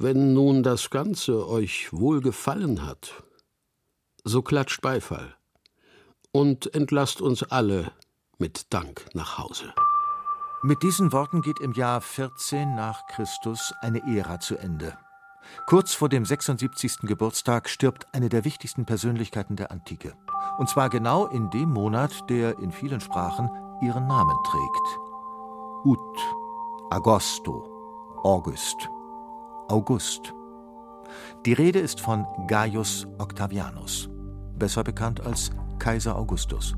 Wenn nun das Ganze euch wohl gefallen hat, so klatscht Beifall und entlasst uns alle mit Dank nach Hause. Mit diesen Worten geht im Jahr 14 nach Christus eine Ära zu Ende. Kurz vor dem 76. Geburtstag stirbt eine der wichtigsten Persönlichkeiten der Antike. Und zwar genau in dem Monat, der in vielen Sprachen ihren Namen trägt. Ut, Agosto, August, August. Die Rede ist von Gaius Octavianus, besser bekannt als Kaiser Augustus.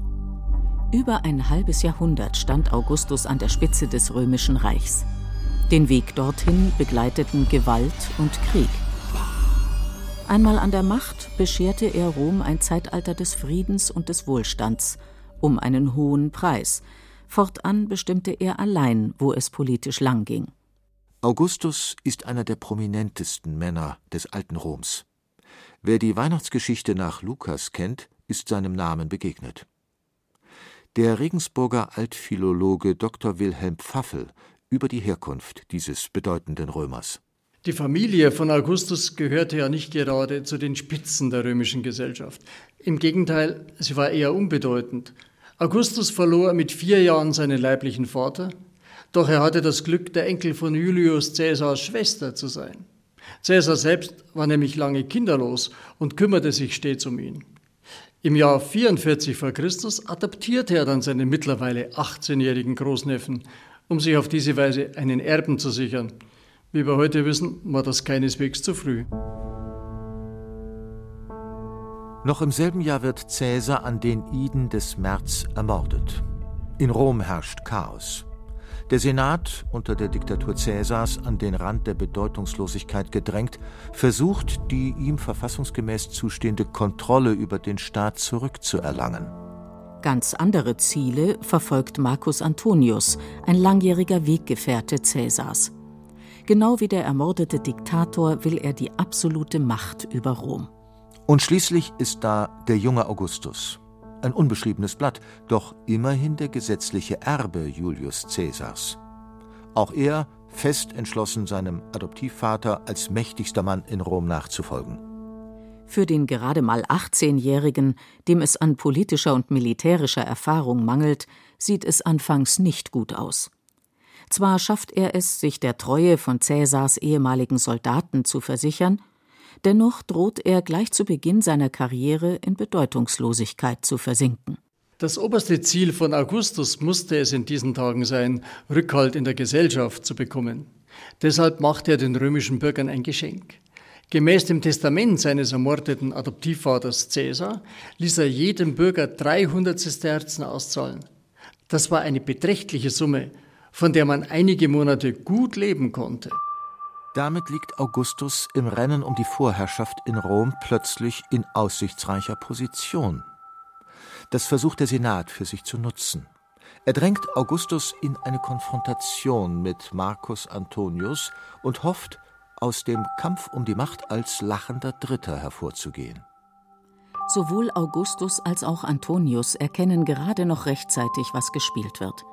Über ein halbes Jahrhundert stand Augustus an der Spitze des römischen Reichs. Den Weg dorthin begleiteten Gewalt und Krieg. Einmal an der Macht bescherte er Rom ein Zeitalter des Friedens und des Wohlstands um einen hohen Preis. Fortan bestimmte er allein, wo es politisch lang ging. Augustus ist einer der prominentesten Männer des alten Roms. Wer die Weihnachtsgeschichte nach Lukas kennt, ist seinem Namen begegnet. Der Regensburger Altphilologe Dr. Wilhelm Pfaffel über die Herkunft dieses bedeutenden Römers. Die Familie von Augustus gehörte ja nicht gerade zu den Spitzen der römischen Gesellschaft. Im Gegenteil, sie war eher unbedeutend. Augustus verlor mit vier Jahren seinen leiblichen Vater, doch er hatte das Glück, der Enkel von Julius Caesars Schwester zu sein. Caesar selbst war nämlich lange kinderlos und kümmerte sich stets um ihn. Im Jahr 44 vor Christus adoptierte er dann seinen mittlerweile 18-jährigen Großneffen, um sich auf diese Weise einen Erben zu sichern. Wie wir heute wissen, war das keineswegs zu früh. Noch im selben Jahr wird Caesar an den Iden des März ermordet. In Rom herrscht Chaos. Der Senat, unter der Diktatur Cäsars an den Rand der Bedeutungslosigkeit gedrängt, versucht, die ihm verfassungsgemäß zustehende Kontrolle über den Staat zurückzuerlangen. Ganz andere Ziele verfolgt Marcus Antonius, ein langjähriger Weggefährte Cäsars. Genau wie der ermordete Diktator will er die absolute Macht über Rom. Und schließlich ist da der junge Augustus, ein unbeschriebenes Blatt, doch immerhin der gesetzliche Erbe Julius Caesars. Auch er fest entschlossen, seinem Adoptivvater als mächtigster Mann in Rom nachzufolgen. Für den gerade mal 18-Jährigen, dem es an politischer und militärischer Erfahrung mangelt, sieht es anfangs nicht gut aus. Zwar schafft er es, sich der Treue von Cäsars ehemaligen Soldaten zu versichern, Dennoch droht er gleich zu Beginn seiner Karriere in Bedeutungslosigkeit zu versinken. Das oberste Ziel von Augustus musste es in diesen Tagen sein, Rückhalt in der Gesellschaft zu bekommen. Deshalb machte er den römischen Bürgern ein Geschenk. Gemäß dem Testament seines ermordeten Adoptivvaters Caesar ließ er jedem Bürger 300 Sesterzen auszahlen. Das war eine beträchtliche Summe, von der man einige Monate gut leben konnte. Damit liegt Augustus im Rennen um die Vorherrschaft in Rom plötzlich in aussichtsreicher Position. Das versucht der Senat für sich zu nutzen. Er drängt Augustus in eine Konfrontation mit Marcus Antonius und hofft, aus dem Kampf um die Macht als lachender Dritter hervorzugehen. Sowohl Augustus als auch Antonius erkennen gerade noch rechtzeitig, was gespielt wird.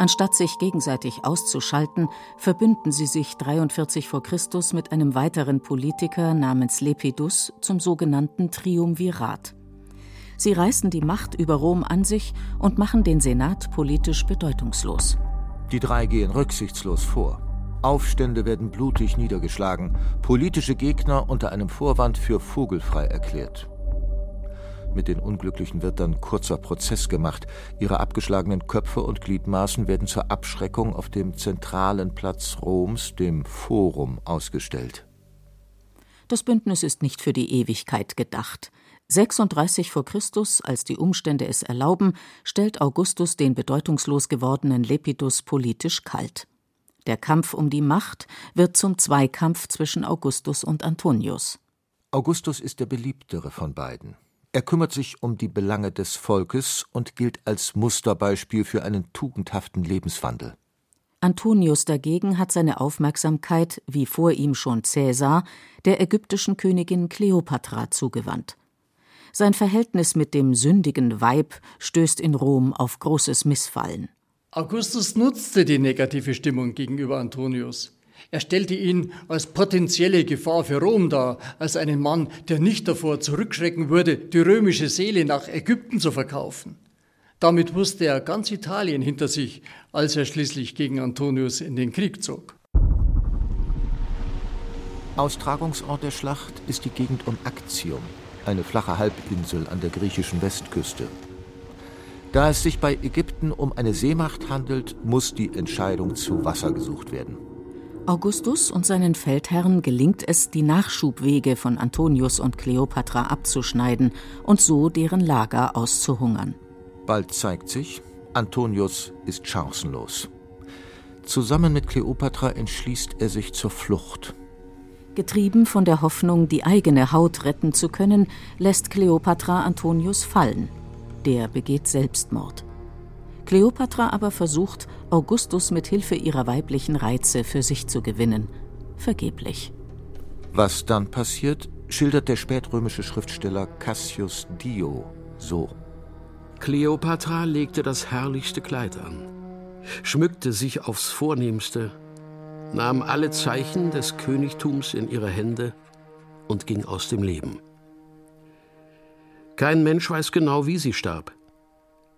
Anstatt sich gegenseitig auszuschalten, verbünden sie sich 43 vor Christus mit einem weiteren Politiker namens Lepidus zum sogenannten Triumvirat. Sie reißen die Macht über Rom an sich und machen den Senat politisch bedeutungslos. Die drei gehen rücksichtslos vor. Aufstände werden blutig niedergeschlagen, politische Gegner unter einem Vorwand für vogelfrei erklärt. Mit den Unglücklichen wird dann kurzer Prozess gemacht. Ihre abgeschlagenen Köpfe und Gliedmaßen werden zur Abschreckung auf dem zentralen Platz Roms, dem Forum, ausgestellt. Das Bündnis ist nicht für die Ewigkeit gedacht. 36 vor Christus, als die Umstände es erlauben, stellt Augustus den bedeutungslos gewordenen Lepidus politisch kalt. Der Kampf um die Macht wird zum Zweikampf zwischen Augustus und Antonius. Augustus ist der beliebtere von beiden. Er kümmert sich um die Belange des Volkes und gilt als Musterbeispiel für einen tugendhaften Lebenswandel. Antonius dagegen hat seine Aufmerksamkeit, wie vor ihm schon Cäsar, der ägyptischen Königin Kleopatra zugewandt. Sein Verhältnis mit dem sündigen Weib stößt in Rom auf großes Missfallen. Augustus nutzte die negative Stimmung gegenüber Antonius. Er stellte ihn als potenzielle Gefahr für Rom dar, als einen Mann, der nicht davor zurückschrecken würde, die römische Seele nach Ägypten zu verkaufen. Damit wusste er ganz Italien hinter sich, als er schließlich gegen Antonius in den Krieg zog. Austragungsort der Schlacht ist die Gegend um Actium, eine flache Halbinsel an der griechischen Westküste. Da es sich bei Ägypten um eine Seemacht handelt, muss die Entscheidung zu Wasser gesucht werden. Augustus und seinen Feldherren gelingt es, die Nachschubwege von Antonius und Kleopatra abzuschneiden und so deren Lager auszuhungern. Bald zeigt sich, Antonius ist chancenlos. Zusammen mit Kleopatra entschließt er sich zur Flucht. Getrieben von der Hoffnung, die eigene Haut retten zu können, lässt Kleopatra Antonius fallen. Der begeht Selbstmord. Kleopatra aber versucht, Augustus mit Hilfe ihrer weiblichen Reize für sich zu gewinnen. Vergeblich. Was dann passiert, schildert der spätrömische Schriftsteller Cassius Dio so. Kleopatra legte das herrlichste Kleid an, schmückte sich aufs vornehmste, nahm alle Zeichen des Königtums in ihre Hände und ging aus dem Leben. Kein Mensch weiß genau, wie sie starb,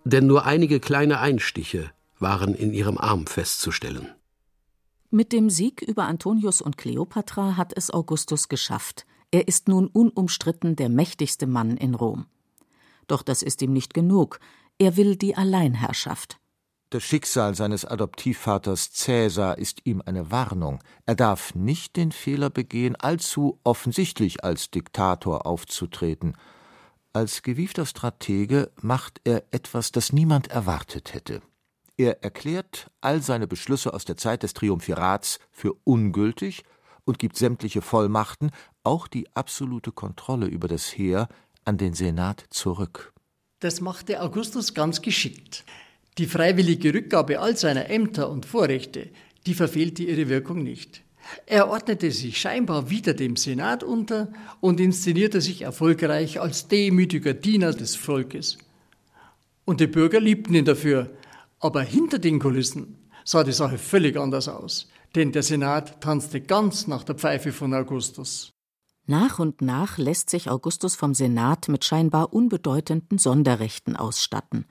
denn nur einige kleine Einstiche waren in ihrem Arm festzustellen. Mit dem Sieg über Antonius und Kleopatra hat es Augustus geschafft. Er ist nun unumstritten der mächtigste Mann in Rom. Doch das ist ihm nicht genug. Er will die Alleinherrschaft. Das Schicksal seines Adoptivvaters Cäsar ist ihm eine Warnung. Er darf nicht den Fehler begehen, allzu offensichtlich als Diktator aufzutreten. Als gewiefter Stratege macht er etwas, das niemand erwartet hätte. Er erklärt all seine Beschlüsse aus der Zeit des Triumvirats für ungültig und gibt sämtliche Vollmachten, auch die absolute Kontrolle über das Heer, an den Senat zurück. Das machte Augustus ganz geschickt. Die freiwillige Rückgabe all seiner Ämter und Vorrechte, die verfehlte ihre Wirkung nicht. Er ordnete sich scheinbar wieder dem Senat unter und inszenierte sich erfolgreich als demütiger Diener des Volkes. Und die Bürger liebten ihn dafür, aber hinter den Kulissen sah die Sache völlig anders aus, denn der Senat tanzte ganz nach der Pfeife von Augustus. Nach und nach lässt sich Augustus vom Senat mit scheinbar unbedeutenden Sonderrechten ausstatten.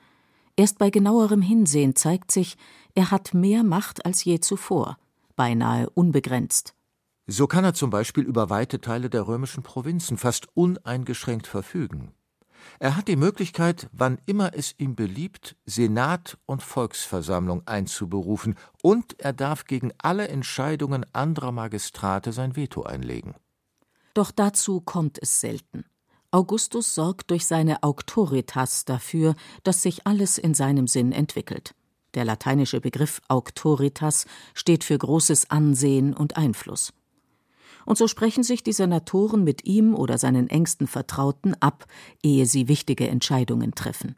Erst bei genauerem Hinsehen zeigt sich, er hat mehr Macht als je zuvor, beinahe unbegrenzt. So kann er zum Beispiel über weite Teile der römischen Provinzen fast uneingeschränkt verfügen. Er hat die Möglichkeit, wann immer es ihm beliebt, Senat und Volksversammlung einzuberufen, und er darf gegen alle Entscheidungen anderer Magistrate sein Veto einlegen. Doch dazu kommt es selten. Augustus sorgt durch seine Auctoritas dafür, dass sich alles in seinem Sinn entwickelt. Der lateinische Begriff Auctoritas steht für großes Ansehen und Einfluss und so sprechen sich die Senatoren mit ihm oder seinen engsten Vertrauten ab, ehe sie wichtige Entscheidungen treffen.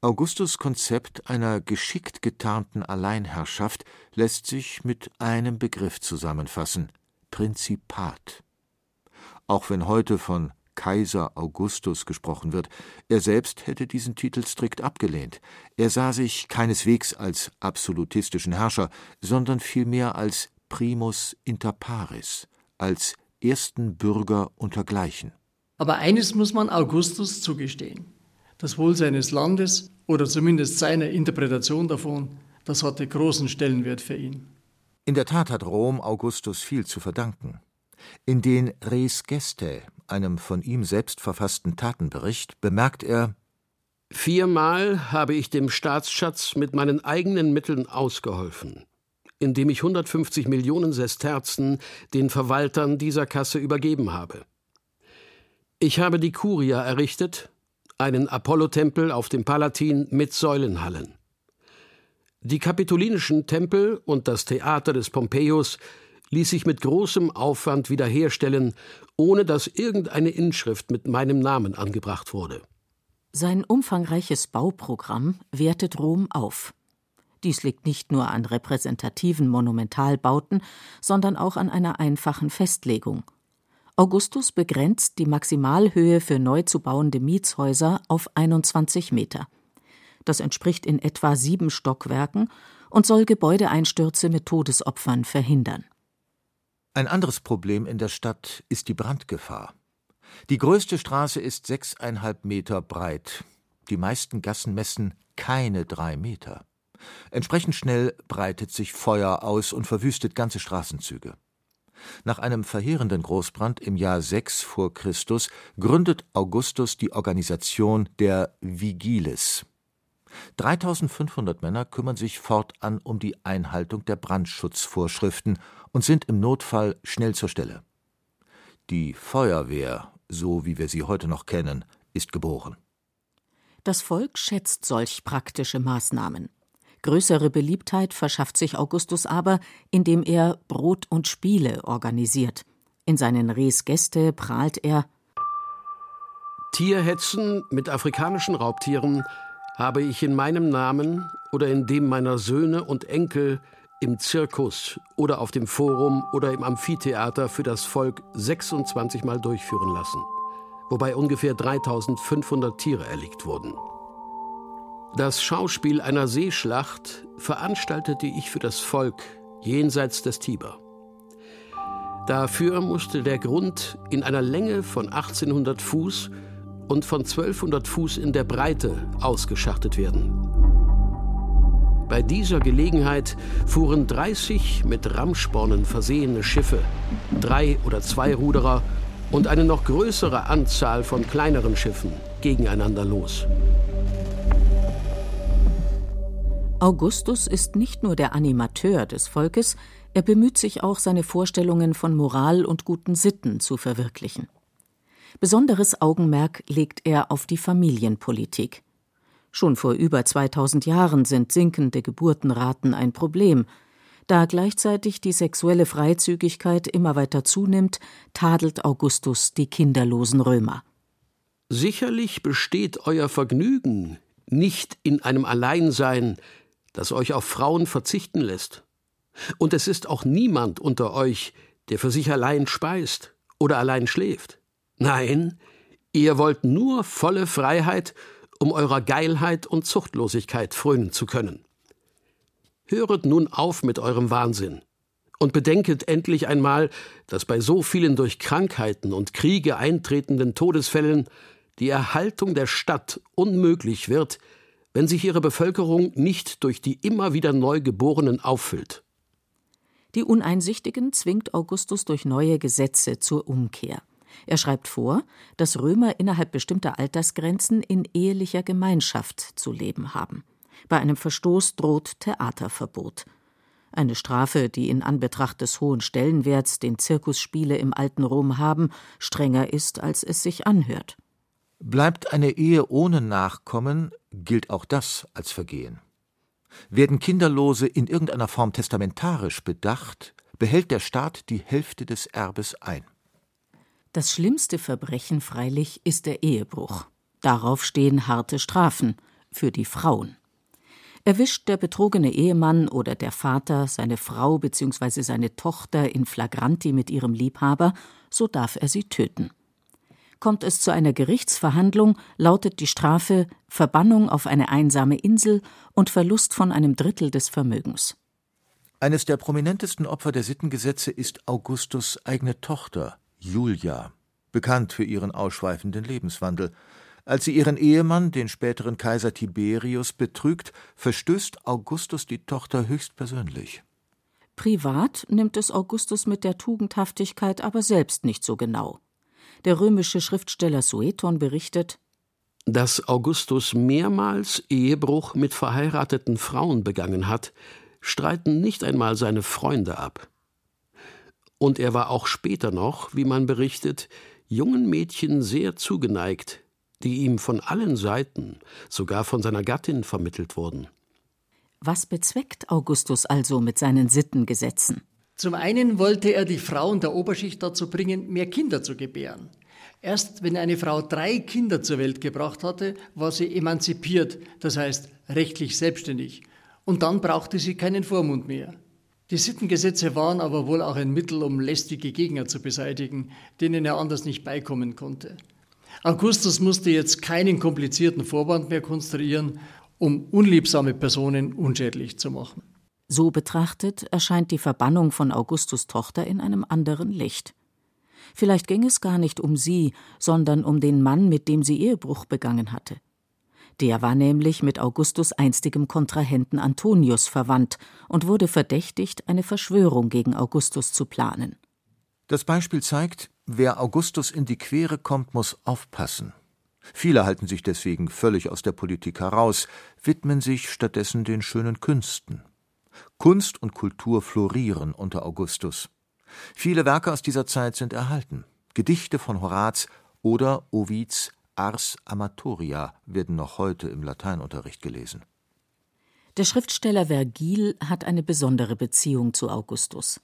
Augustus Konzept einer geschickt getarnten Alleinherrschaft lässt sich mit einem Begriff zusammenfassen Prinzipat. Auch wenn heute von Kaiser Augustus gesprochen wird, er selbst hätte diesen Titel strikt abgelehnt. Er sah sich keineswegs als absolutistischen Herrscher, sondern vielmehr als primus inter pares, als ersten Bürger untergleichen. Aber eines muss man Augustus zugestehen. Das Wohl seines Landes oder zumindest seiner Interpretation davon, das hatte großen Stellenwert für ihn. In der Tat hat Rom Augustus viel zu verdanken. In den Res Gestae, einem von ihm selbst verfassten Tatenbericht, bemerkt er Viermal habe ich dem Staatsschatz mit meinen eigenen Mitteln ausgeholfen indem ich 150 Millionen Sesterzen den Verwaltern dieser Kasse übergeben habe. Ich habe die Kuria errichtet, einen Apollotempel auf dem Palatin mit Säulenhallen. Die kapitolinischen Tempel und das Theater des Pompeius ließ ich mit großem Aufwand wiederherstellen, ohne dass irgendeine Inschrift mit meinem Namen angebracht wurde. Sein umfangreiches Bauprogramm wertet Rom auf. Dies liegt nicht nur an repräsentativen Monumentalbauten, sondern auch an einer einfachen Festlegung. Augustus begrenzt die Maximalhöhe für neu zu bauende Mietshäuser auf 21 Meter. Das entspricht in etwa sieben Stockwerken und soll Gebäudeeinstürze mit Todesopfern verhindern. Ein anderes Problem in der Stadt ist die Brandgefahr. Die größte Straße ist sechseinhalb Meter breit. Die meisten Gassen messen keine drei Meter. Entsprechend schnell breitet sich Feuer aus und verwüstet ganze Straßenzüge. Nach einem verheerenden Großbrand im Jahr 6 vor Christus gründet Augustus die Organisation der Vigiles. 3500 Männer kümmern sich fortan um die Einhaltung der Brandschutzvorschriften und sind im Notfall schnell zur Stelle. Die Feuerwehr, so wie wir sie heute noch kennen, ist geboren. Das Volk schätzt solch praktische Maßnahmen. Größere Beliebtheit verschafft sich Augustus aber, indem er Brot und Spiele organisiert. In seinen Res Gäste prahlt er Tierhetzen mit afrikanischen Raubtieren habe ich in meinem Namen oder in dem meiner Söhne und Enkel im Zirkus oder auf dem Forum oder im Amphitheater für das Volk 26 Mal durchführen lassen, wobei ungefähr 3500 Tiere erlegt wurden. Das Schauspiel einer Seeschlacht veranstaltete ich für das Volk jenseits des Tiber. Dafür musste der Grund in einer Länge von 1800 Fuß und von 1200 Fuß in der Breite ausgeschachtet werden. Bei dieser Gelegenheit fuhren 30 mit Rammspornen versehene Schiffe, drei oder zwei Ruderer und eine noch größere Anzahl von kleineren Schiffen gegeneinander los. Augustus ist nicht nur der Animateur des Volkes, er bemüht sich auch, seine Vorstellungen von Moral und guten Sitten zu verwirklichen. Besonderes Augenmerk legt er auf die Familienpolitik. Schon vor über 2000 Jahren sind sinkende Geburtenraten ein Problem. Da gleichzeitig die sexuelle Freizügigkeit immer weiter zunimmt, tadelt Augustus die kinderlosen Römer. Sicherlich besteht euer Vergnügen nicht in einem Alleinsein, das euch auf Frauen verzichten lässt. Und es ist auch niemand unter euch, der für sich allein speist oder allein schläft. Nein, ihr wollt nur volle Freiheit, um eurer Geilheit und Zuchtlosigkeit frönen zu können. Höret nun auf mit eurem Wahnsinn und bedenket endlich einmal, dass bei so vielen durch Krankheiten und Kriege eintretenden Todesfällen die Erhaltung der Stadt unmöglich wird, wenn sich ihre Bevölkerung nicht durch die immer wieder Neugeborenen auffüllt. Die Uneinsichtigen zwingt Augustus durch neue Gesetze zur Umkehr. Er schreibt vor, dass Römer innerhalb bestimmter Altersgrenzen in ehelicher Gemeinschaft zu leben haben. Bei einem Verstoß droht Theaterverbot. Eine Strafe, die in Anbetracht des hohen Stellenwerts, den Zirkusspiele im alten Rom haben, strenger ist, als es sich anhört. Bleibt eine Ehe ohne Nachkommen, gilt auch das als Vergehen. Werden Kinderlose in irgendeiner Form testamentarisch bedacht, behält der Staat die Hälfte des Erbes ein. Das schlimmste Verbrechen freilich ist der Ehebruch. Darauf stehen harte Strafen für die Frauen. Erwischt der betrogene Ehemann oder der Vater seine Frau bzw. seine Tochter in flagranti mit ihrem Liebhaber, so darf er sie töten. Kommt es zu einer Gerichtsverhandlung, lautet die Strafe Verbannung auf eine einsame Insel und Verlust von einem Drittel des Vermögens. Eines der prominentesten Opfer der Sittengesetze ist Augustus' eigene Tochter, Julia, bekannt für ihren ausschweifenden Lebenswandel. Als sie ihren Ehemann, den späteren Kaiser Tiberius, betrügt, verstößt Augustus die Tochter höchstpersönlich. Privat nimmt es Augustus mit der Tugendhaftigkeit aber selbst nicht so genau. Der römische Schriftsteller Sueton berichtet, dass Augustus mehrmals Ehebruch mit verheirateten Frauen begangen hat, streiten nicht einmal seine Freunde ab. Und er war auch später noch, wie man berichtet, jungen Mädchen sehr zugeneigt, die ihm von allen Seiten, sogar von seiner Gattin, vermittelt wurden. Was bezweckt Augustus also mit seinen Sittengesetzen? Zum einen wollte er die Frauen der Oberschicht dazu bringen, mehr Kinder zu gebären. Erst wenn eine Frau drei Kinder zur Welt gebracht hatte, war sie emanzipiert, das heißt rechtlich selbstständig. Und dann brauchte sie keinen Vormund mehr. Die Sittengesetze waren aber wohl auch ein Mittel, um lästige Gegner zu beseitigen, denen er anders nicht beikommen konnte. Augustus musste jetzt keinen komplizierten Vorwand mehr konstruieren, um unliebsame Personen unschädlich zu machen. So betrachtet erscheint die Verbannung von Augustus Tochter in einem anderen Licht. Vielleicht ging es gar nicht um sie, sondern um den Mann, mit dem sie Ehebruch begangen hatte. Der war nämlich mit Augustus einstigem Kontrahenten Antonius verwandt und wurde verdächtigt, eine Verschwörung gegen Augustus zu planen. Das Beispiel zeigt, wer Augustus in die Quere kommt, muss aufpassen. Viele halten sich deswegen völlig aus der Politik heraus, widmen sich stattdessen den schönen Künsten. Kunst und Kultur florieren unter Augustus. Viele Werke aus dieser Zeit sind erhalten. Gedichte von Horaz oder Ovids Ars Amatoria werden noch heute im Lateinunterricht gelesen. Der Schriftsteller Vergil hat eine besondere Beziehung zu Augustus.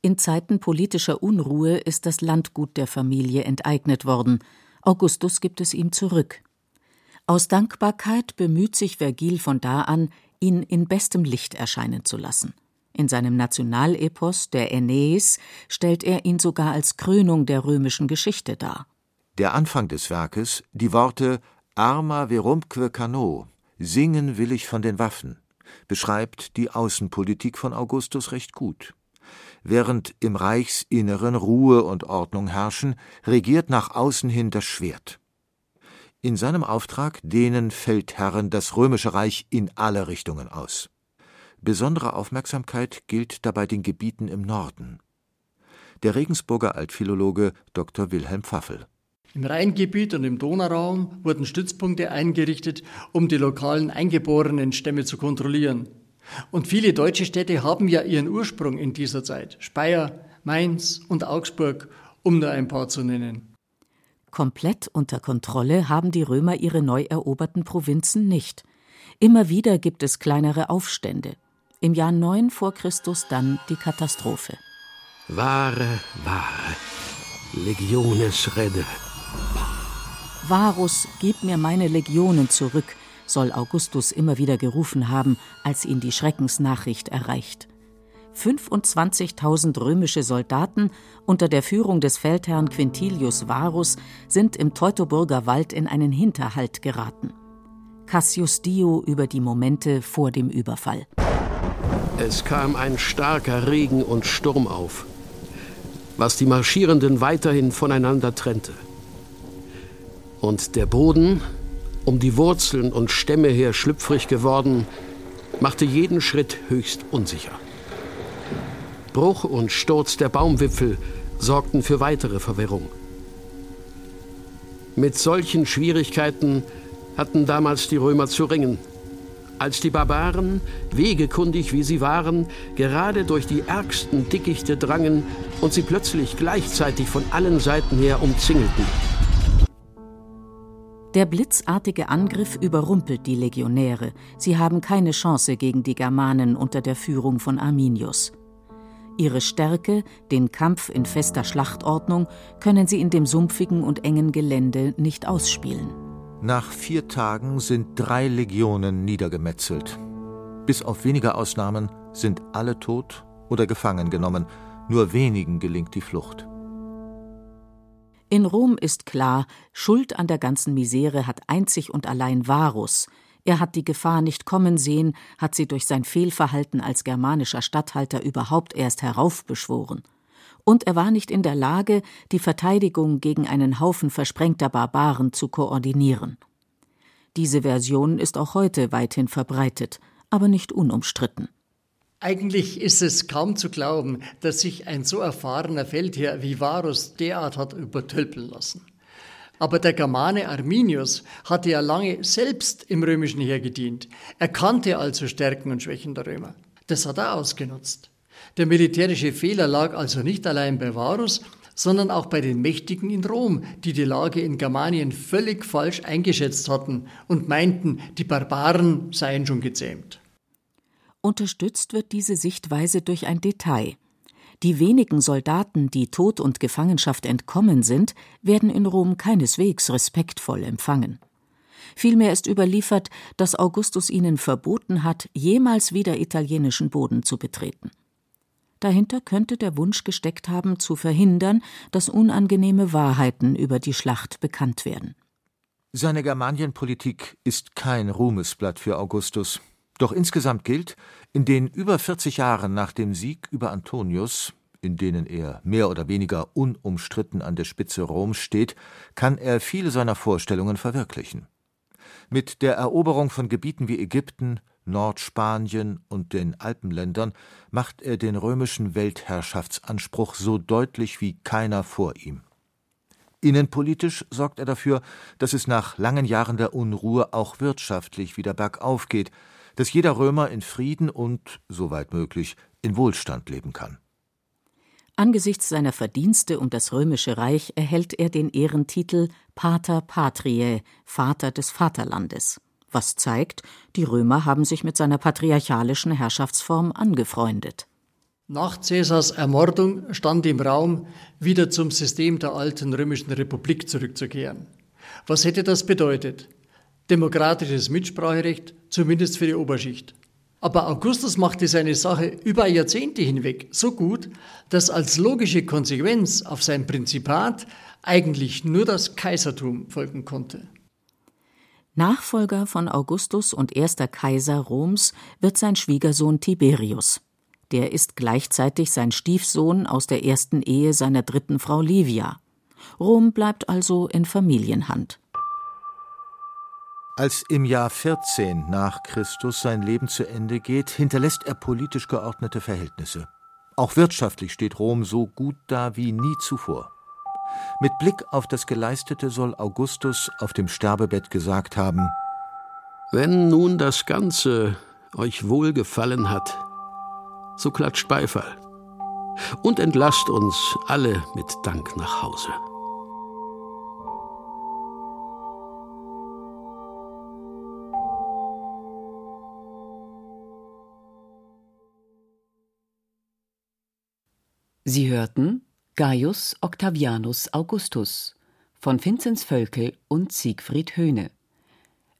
In Zeiten politischer Unruhe ist das Landgut der Familie enteignet worden. Augustus gibt es ihm zurück. Aus Dankbarkeit bemüht sich Vergil von da an, ihn in bestem Licht erscheinen zu lassen. In seinem Nationalepos, der Aeneis, stellt er ihn sogar als Krönung der römischen Geschichte dar. Der Anfang des Werkes, die Worte Arma verumque cano, singen will ich von den Waffen, beschreibt die Außenpolitik von Augustus recht gut. Während im Reichsinneren Ruhe und Ordnung herrschen, regiert nach außen hin das Schwert. In seinem Auftrag dehnen Feldherren das römische Reich in alle Richtungen aus. Besondere Aufmerksamkeit gilt dabei den Gebieten im Norden. Der Regensburger Altphilologe Dr. Wilhelm Pfaffel im Rheingebiet und im Donauraum wurden Stützpunkte eingerichtet, um die lokalen eingeborenen Stämme zu kontrollieren. Und viele deutsche Städte haben ja ihren Ursprung in dieser Zeit. Speyer, Mainz und Augsburg, um nur ein paar zu nennen. Komplett unter Kontrolle haben die Römer ihre neu eroberten Provinzen nicht. Immer wieder gibt es kleinere Aufstände. Im Jahr 9 vor Christus dann die Katastrophe. Wahre, wahre, Legiones redde. Varus, gib mir meine Legionen zurück, soll Augustus immer wieder gerufen haben, als ihn die Schreckensnachricht erreicht. 25.000 römische Soldaten unter der Führung des Feldherrn Quintilius Varus sind im Teutoburger Wald in einen Hinterhalt geraten. Cassius Dio über die Momente vor dem Überfall. Es kam ein starker Regen und Sturm auf, was die Marschierenden weiterhin voneinander trennte. Und der Boden, um die Wurzeln und Stämme her schlüpfrig geworden, machte jeden Schritt höchst unsicher. Bruch und Sturz der Baumwipfel sorgten für weitere Verwirrung. Mit solchen Schwierigkeiten hatten damals die Römer zu ringen. Als die Barbaren, wegekundig wie sie waren, gerade durch die ärgsten Dickichte drangen und sie plötzlich gleichzeitig von allen Seiten her umzingelten. Der blitzartige Angriff überrumpelt die Legionäre. Sie haben keine Chance gegen die Germanen unter der Führung von Arminius. Ihre Stärke, den Kampf in fester Schlachtordnung, können sie in dem sumpfigen und engen Gelände nicht ausspielen. Nach vier Tagen sind drei Legionen niedergemetzelt. Bis auf wenige Ausnahmen sind alle tot oder gefangen genommen. Nur wenigen gelingt die Flucht. In Rom ist klar, Schuld an der ganzen Misere hat einzig und allein Varus. Er hat die Gefahr nicht kommen sehen, hat sie durch sein Fehlverhalten als germanischer Statthalter überhaupt erst heraufbeschworen. Und er war nicht in der Lage, die Verteidigung gegen einen Haufen versprengter Barbaren zu koordinieren. Diese Version ist auch heute weithin verbreitet, aber nicht unumstritten. Eigentlich ist es kaum zu glauben, dass sich ein so erfahrener Feldherr wie Varus derart hat übertölpeln lassen. Aber der Germane Arminius hatte ja lange selbst im römischen Heer gedient. Er kannte also Stärken und Schwächen der Römer. Das hat er ausgenutzt. Der militärische Fehler lag also nicht allein bei Varus, sondern auch bei den Mächtigen in Rom, die die Lage in Germanien völlig falsch eingeschätzt hatten und meinten, die Barbaren seien schon gezähmt. Unterstützt wird diese Sichtweise durch ein Detail. Die wenigen Soldaten, die Tod und Gefangenschaft entkommen sind, werden in Rom keineswegs respektvoll empfangen. Vielmehr ist überliefert, dass Augustus ihnen verboten hat, jemals wieder italienischen Boden zu betreten. Dahinter könnte der Wunsch gesteckt haben, zu verhindern, dass unangenehme Wahrheiten über die Schlacht bekannt werden. Seine Germanienpolitik ist kein Ruhmesblatt für Augustus. Doch insgesamt gilt, in den über 40 Jahren nach dem Sieg über Antonius, in denen er mehr oder weniger unumstritten an der Spitze Roms steht, kann er viele seiner Vorstellungen verwirklichen. Mit der Eroberung von Gebieten wie Ägypten, Nordspanien und den Alpenländern macht er den römischen Weltherrschaftsanspruch so deutlich wie keiner vor ihm. Innenpolitisch sorgt er dafür, dass es nach langen Jahren der Unruhe auch wirtschaftlich wieder bergauf geht, dass jeder Römer in Frieden und, soweit möglich, in Wohlstand leben kann. Angesichts seiner Verdienste um das römische Reich erhält er den Ehrentitel Pater Patriae, Vater des Vaterlandes, was zeigt, die Römer haben sich mit seiner patriarchalischen Herrschaftsform angefreundet. Nach Caesars Ermordung stand im Raum, wieder zum System der alten römischen Republik zurückzukehren. Was hätte das bedeutet? Demokratisches Mitspracherecht, zumindest für die Oberschicht. Aber Augustus machte seine Sache über Jahrzehnte hinweg so gut, dass als logische Konsequenz auf sein Prinzipat eigentlich nur das Kaisertum folgen konnte. Nachfolger von Augustus und erster Kaiser Roms wird sein Schwiegersohn Tiberius. Der ist gleichzeitig sein Stiefsohn aus der ersten Ehe seiner dritten Frau Livia. Rom bleibt also in Familienhand. Als im Jahr 14 nach Christus sein Leben zu Ende geht, hinterlässt er politisch geordnete Verhältnisse. Auch wirtschaftlich steht Rom so gut da wie nie zuvor. Mit Blick auf das Geleistete soll Augustus auf dem Sterbebett gesagt haben: Wenn nun das Ganze euch wohlgefallen hat, so klatscht Beifall und entlasst uns alle mit Dank nach Hause. Sie hörten Gaius Octavianus Augustus von Vinzenz Völkel und Siegfried Höhne.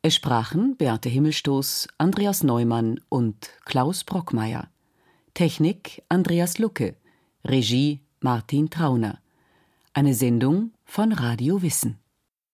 Es sprachen Beate Himmelstoß, Andreas Neumann und Klaus Brockmeier. Technik Andreas Lucke. Regie Martin Trauner. Eine Sendung von Radio Wissen.